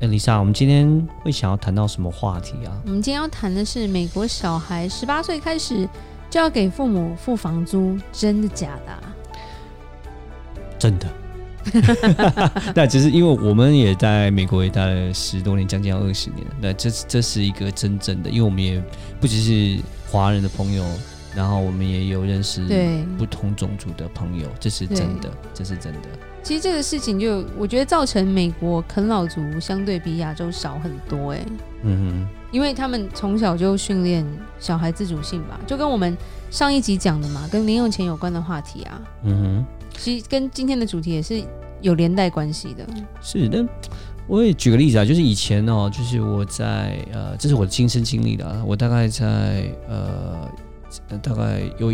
哎，丽莎，我们今天会想要谈到什么话题啊？我们今天要谈的是美国小孩十八岁开始就要给父母付房租，真的假的啊？真的。那其实因为我们也在美国也待了十多年，将近要二十年了。那这这是一个真正的，因为我们也不只是华人的朋友。然后我们也有认识不同种族的朋友，这是真的，这是真的。其实这个事情就我觉得造成美国啃老族相对比亚洲少很多哎。嗯哼，因为他们从小就训练小孩自主性吧，就跟我们上一集讲的嘛，跟零用钱有关的话题啊。嗯哼，其实跟今天的主题也是有连带关系的。是的，我也举个例子啊，就是以前哦，就是我在呃，这是我的亲身经历的啊，我大概在呃。大概有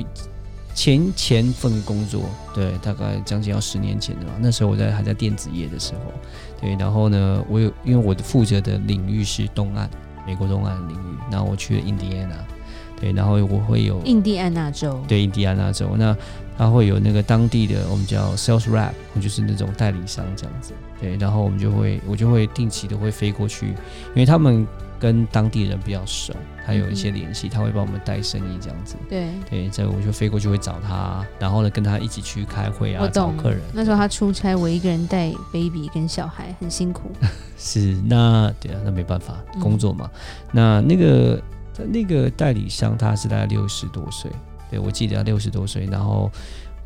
前前份工作，对，大概将近要十年前的吧。那时候我在还在电子业的时候，对，然后呢，我有因为我的负责的领域是东岸，美国东岸领域，然后我去了印第安纳，对，然后我会有印第安纳州，对，印第安纳州，那他会有那个当地的我们叫 sales rep，就是那种代理商这样子，对，然后我们就会我就会定期的会飞过去，因为他们。跟当地人比较熟，他有一些联系，他会帮我们带生意这样子。对对，这我就飞过去会找他，然后呢跟他一起去开会啊，我，找客人。那时候他出差，我一个人带 baby 跟小孩，很辛苦。是，那对啊，那没办法，工作嘛。嗯、那那个那个代理商他是大概六十多岁，对，我记得他六十多岁，然后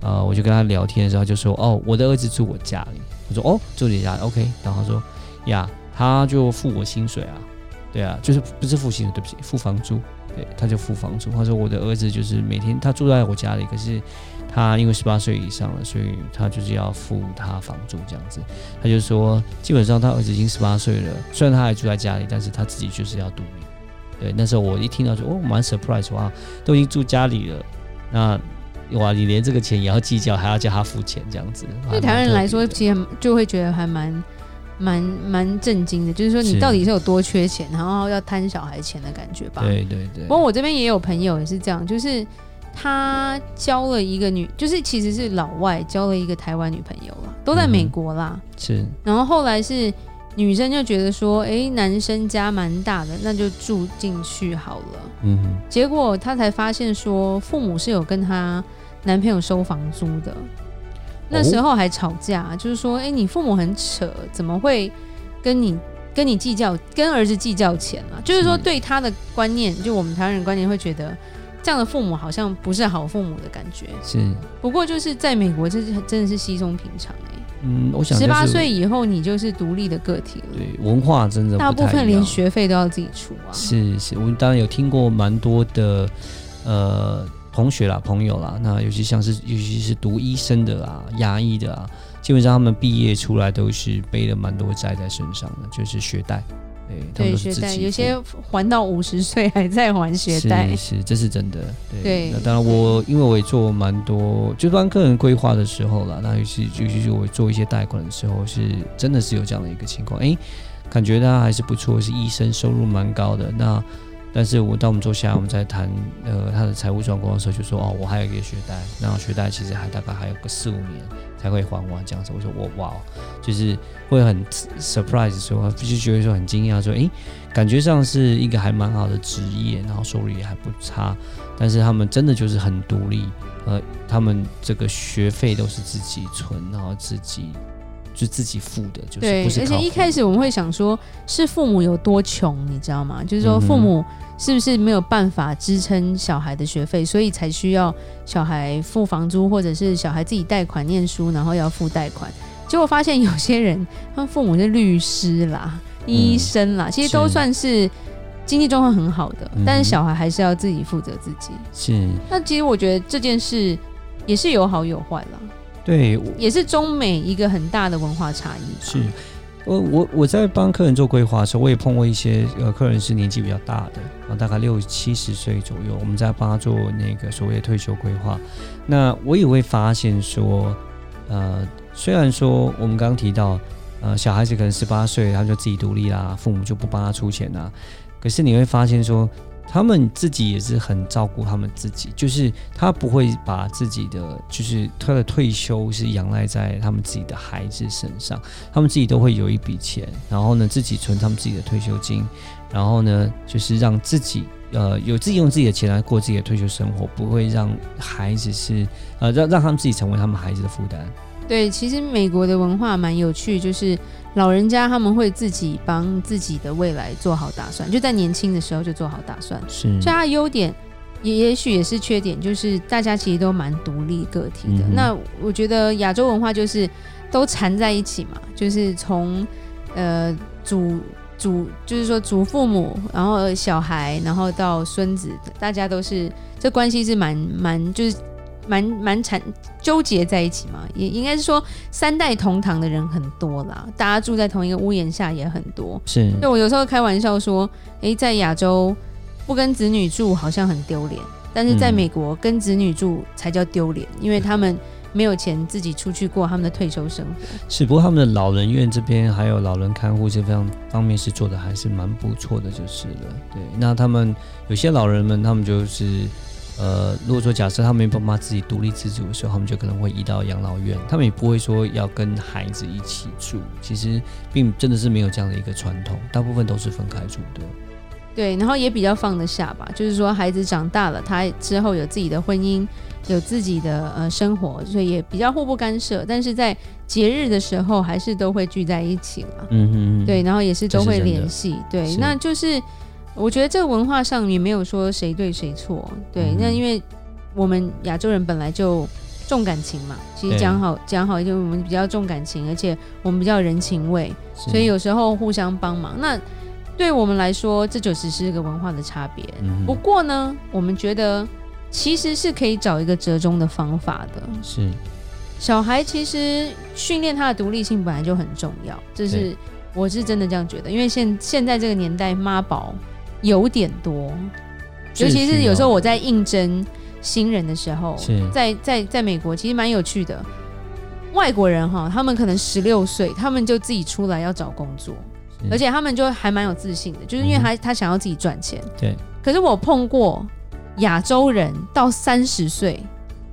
呃我就跟他聊天的时候他就说，哦，我的儿子住我家里。我说，哦，住你家，OK。然后他说，呀，他就付我薪水啊。对啊，就是不是付薪水，对不起，付房租。对，他就付房租。他说我的儿子就是每天他住在我家里，可是他因为十八岁以上了，所以他就是要付他房租这样子。他就说，基本上他儿子已经十八岁了，虽然他还住在家里，但是他自己就是要独立。对，那时候我一听到说，哦，蛮 surprise 哇，都已经住家里了，那哇，你连这个钱也要计较，还要叫他付钱这样子。对台湾人来说，其实就会觉得还蛮。蛮蛮震惊的，就是说你到底是有多缺钱，然后要贪小孩钱的感觉吧？对对对。不过我这边也有朋友也是这样，就是他交了一个女，就是其实是老外交了一个台湾女朋友啦，都在美国啦。嗯、是。然后后来是女生就觉得说，哎、欸，男生家蛮大的，那就住进去好了。嗯哼。结果她才发现说，父母是有跟她男朋友收房租的。那时候还吵架，就是说，哎，你父母很扯，怎么会跟你跟你计较，跟儿子计较钱啊？就是说，对他的观念，就我们台湾人观念会觉得，这样的父母好像不是好父母的感觉。是。不过就是在美国，这是真的是稀松平常哎。嗯，我想十八岁以后你就是独立的个体了。对，文化真的大部分连学费都要自己出啊。是是，我们当然有听过蛮多的，呃。同学啦，朋友啦，那尤其像是，尤其是读医生的啦、牙医的啊，基本上他们毕业出来都是背了蛮多债在身上的，就是学贷。对，学贷有些还到五十岁还在还学贷，是，是，这是真的。对，对那当然我因为我也做蛮多，就帮个人规划的时候啦，那尤其尤其是我做一些贷款的时候，是真的是有这样的一个情况，哎，感觉他还是不错，是医生，收入蛮高的。那但是我当我们坐下，我们在谈呃他的财务状况的时候，就说哦，我还有一个学贷，然后学贷其实还大概还有个四五年才会还完这样子。我说我哇，就是会很 surprise 说，就觉得说很惊讶说，诶，感觉上是一个还蛮好的职业，然后收入也还不差，但是他们真的就是很独立，呃，他们这个学费都是自己存，然后自己。就自己付的，就是不是。对，而且一开始我们会想说，是父母有多穷，你知道吗？就是说，父母是不是没有办法支撑小孩的学费，所以才需要小孩付房租，或者是小孩自己贷款念书，然后要付贷款。结果发现有些人，他们父母是律师啦、医生啦，其实都算是经济状况很好的，但是小孩还是要自己负责自己。是。那其实我觉得这件事也是有好有坏啦。对，也是中美一个很大的文化差异。是，我我我在帮客人做规划的时候，我也碰过一些呃客人是年纪比较大的，啊，大概六七十岁左右，我们在帮他做那个所谓的退休规划。那我也会发现说，呃，虽然说我们刚刚提到，呃，小孩子可能十八岁他就自己独立啦，父母就不帮他出钱啦，可是你会发现说。他们自己也是很照顾他们自己，就是他不会把自己的，就是他的退休是仰赖在他们自己的孩子身上，他们自己都会有一笔钱，然后呢，自己存他们自己的退休金，然后呢，就是让自己呃有自己用自己的钱来过自己的退休生活，不会让孩子是呃让让他们自己成为他们孩子的负担。对，其实美国的文化蛮有趣，就是。老人家他们会自己帮自己的未来做好打算，就在年轻的时候就做好打算。是，所以他的优点也也许也是缺点，就是大家其实都蛮独立个体的。嗯、那我觉得亚洲文化就是都缠在一起嘛，就是从呃祖祖，就是说祖父母，然后小孩，然后到孙子，大家都是这关系是蛮蛮就是。蛮蛮缠纠结在一起嘛，也应该是说三代同堂的人很多啦，大家住在同一个屋檐下也很多。是，就我有时候开玩笑说，诶、欸，在亚洲不跟子女住好像很丢脸，但是在美国跟子女住才叫丢脸，因为他们没有钱自己出去过他们的退休生活。是，不过他们的老人院这边还有老人看护这方方面是做的还是蛮不错的，就是了。对，那他们有些老人们，他们就是。呃，如果说假设他们没办法自己独立自主的时候，他们就可能会移到养老院，他们也不会说要跟孩子一起住。其实并真的是没有这样的一个传统，大部分都是分开住的。对，然后也比较放得下吧，就是说孩子长大了，他之后有自己的婚姻，有自己的呃生活，所以也比较互不干涉。但是在节日的时候，还是都会聚在一起嘛。嗯哼嗯。对，然后也是都会联系。对，那就是。我觉得这个文化上也没有说谁对谁错，对，嗯、那因为我们亚洲人本来就重感情嘛，其实讲好讲好，就我们比较重感情，而且我们比较人情味，所以有时候互相帮忙。那对我们来说，这就只是一个文化的差别。嗯、不过呢，我们觉得其实是可以找一个折中的方法的。是，小孩其实训练他的独立性本来就很重要，这是我是真的这样觉得，因为现现在这个年代妈宝。有点多，尤其是有时候我在应征新人的时候，在在在美国其实蛮有趣的。外国人哈，他们可能十六岁，他们就自己出来要找工作，而且他们就还蛮有自信的，就是因为他他想要自己赚钱。对。可是我碰过亚洲人到三十岁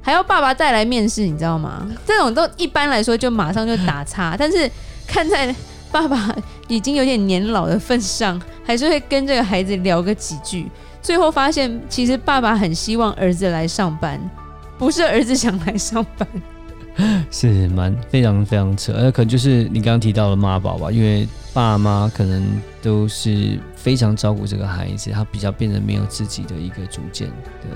还要爸爸带来面试，你知道吗？这种都一般来说就马上就打叉，但是看在爸爸已经有点年老的份上。还是会跟这个孩子聊个几句，最后发现其实爸爸很希望儿子来上班，不是儿子想来上班，是蛮非常非常扯，而可能就是你刚刚提到的妈宝吧，因为爸妈可能都是非常照顾这个孩子，他比较变得没有自己的一个主见，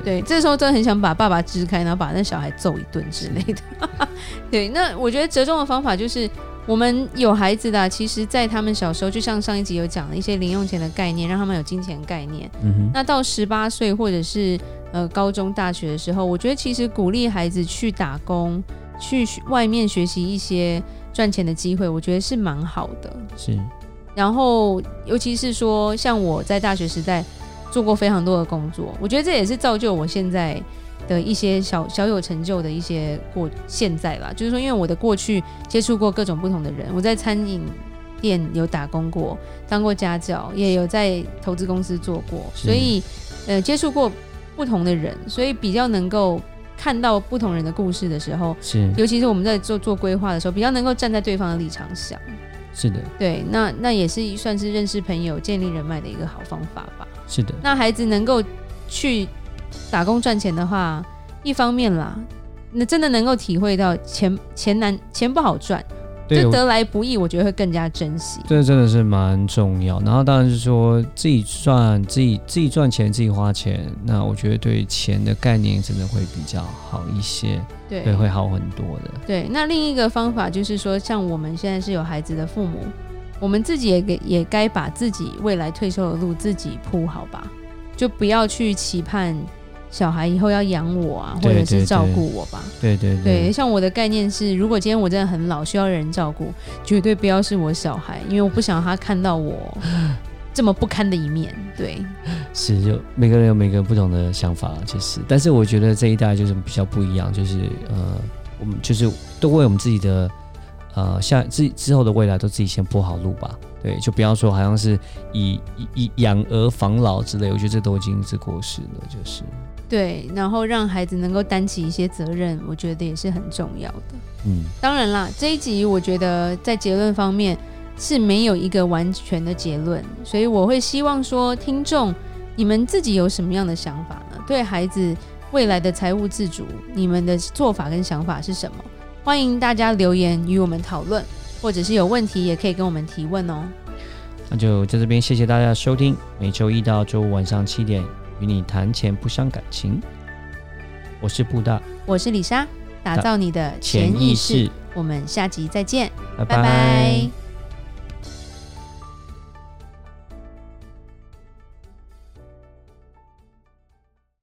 对，对，这时候真的很想把爸爸支开，然后把那小孩揍一顿之类的，是 对，那我觉得折中的方法就是。我们有孩子的，其实，在他们小时候，就像上一集有讲的一些零用钱的概念，让他们有金钱概念。嗯哼。那到十八岁或者是呃高中、大学的时候，我觉得其实鼓励孩子去打工，去外面学习一些赚钱的机会，我觉得是蛮好的。是。然后，尤其是说，像我在大学时代做过非常多的工作，我觉得这也是造就我现在。的一些小小有成就的一些过现在啦，就是说，因为我的过去接触过各种不同的人，我在餐饮店有打工过，当过家教，也有在投资公司做过，所以呃接触过不同的人，所以比较能够看到不同人的故事的时候，是。尤其是我们在做做规划的时候，比较能够站在对方的立场想，是的，对，那那也是算是认识朋友、建立人脉的一个好方法吧，是的，那孩子能够去。打工赚钱的话，一方面啦，那真的能够体会到钱钱难钱不好赚，对就得来不易，我觉得会更加珍惜。这真的是蛮重要。然后当然是说自己赚自己自己赚钱自己花钱，那我觉得对钱的概念真的会比较好一些，对，对，会好很多的。对，那另一个方法就是说，像我们现在是有孩子的父母，我们自己也给也该把自己未来退休的路自己铺好吧，就不要去期盼。小孩以后要养我啊，或者是照顾我吧。对对对，像我的概念是，如果今天我真的很老，需要人照顾，绝对不要是我小孩，因为我不想他看到我 这么不堪的一面。对，是，就每个人有每个不同的想法，其实，但是我觉得这一代就是比较不一样，就是呃，我们就是都为我们自己的呃，下之之后的未来都自己先铺好路吧。对，就不要说好像是以以养儿防老之类，我觉得这都已经是过时了，就是。对，然后让孩子能够担起一些责任，我觉得也是很重要的。嗯，当然啦，这一集我觉得在结论方面是没有一个完全的结论，所以我会希望说，听众你们自己有什么样的想法呢？对孩子未来的财务自主，你们的做法跟想法是什么？欢迎大家留言与我们讨论，或者是有问题也可以跟我们提问哦。那就在这边谢谢大家收听，每周一到周五晚上七点。与你谈钱不伤感情，我是布大，我是李莎，打造你的潜意识，我们下集再见，拜拜。拜拜。